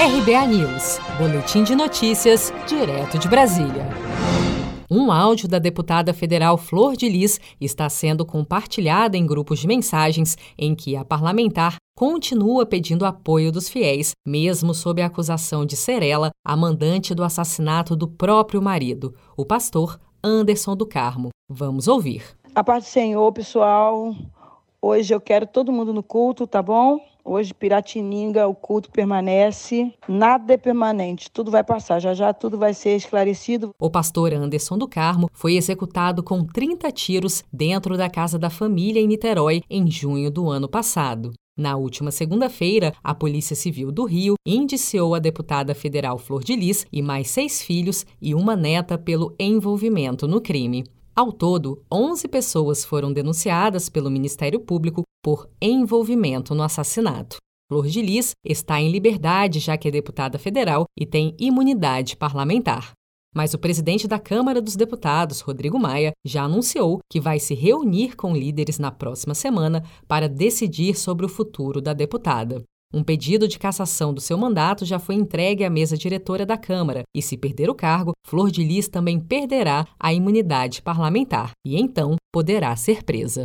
RBA News, Boletim de Notícias, direto de Brasília. Um áudio da deputada federal Flor de Lis está sendo compartilhado em grupos de mensagens em que a parlamentar continua pedindo apoio dos fiéis, mesmo sob a acusação de ser ela a mandante do assassinato do próprio marido, o pastor Anderson do Carmo. Vamos ouvir. A paz do Senhor, pessoal. Hoje eu quero todo mundo no culto, tá bom? Hoje, Piratininga, o culto permanece. Nada é permanente, tudo vai passar. Já já tudo vai ser esclarecido. O pastor Anderson do Carmo foi executado com 30 tiros dentro da casa da família em Niterói em junho do ano passado. Na última segunda-feira, a Polícia Civil do Rio indiciou a deputada federal Flor de Lis e mais seis filhos e uma neta pelo envolvimento no crime. Ao todo, 11 pessoas foram denunciadas pelo Ministério Público por envolvimento no assassinato. Flor de Lis está em liberdade, já que é deputada federal e tem imunidade parlamentar. Mas o presidente da Câmara dos Deputados, Rodrigo Maia, já anunciou que vai se reunir com líderes na próxima semana para decidir sobre o futuro da deputada. Um pedido de cassação do seu mandato já foi entregue à mesa diretora da Câmara e, se perder o cargo, Flor de Lis também perderá a imunidade parlamentar e então poderá ser presa.